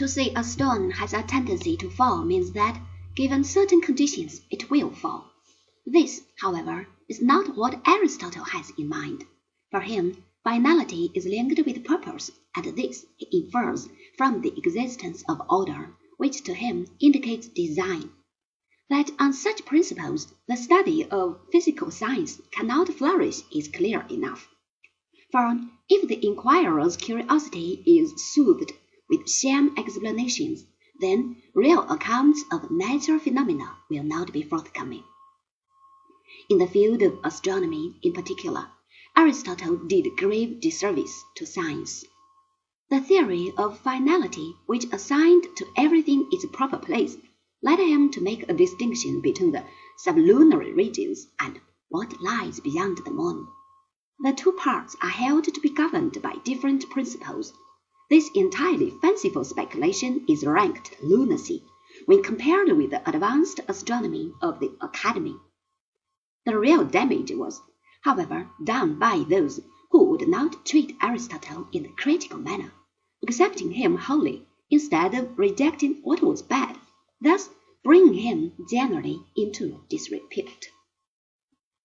To say a stone has a tendency to fall means that, given certain conditions, it will fall. This, however, is not what Aristotle has in mind. For him, finality is linked with purpose, and this he infers from the existence of order, which to him indicates design. That on such principles the study of physical science cannot flourish is clear enough. For if the inquirer's curiosity is soothed with sham explanations, then real accounts of natural phenomena will not be forthcoming. In the field of astronomy, in particular, Aristotle did grave disservice to science. The theory of finality, which assigned to everything its proper place, led him to make a distinction between the sublunary regions and what lies beyond the moon. The two parts are held to be governed by different principles. This entirely fanciful speculation is ranked lunacy when compared with the advanced astronomy of the Academy. The real damage was however, done by those who would not treat Aristotle in a critical manner, accepting him wholly instead of rejecting what was bad, thus bringing him generally into disrepute.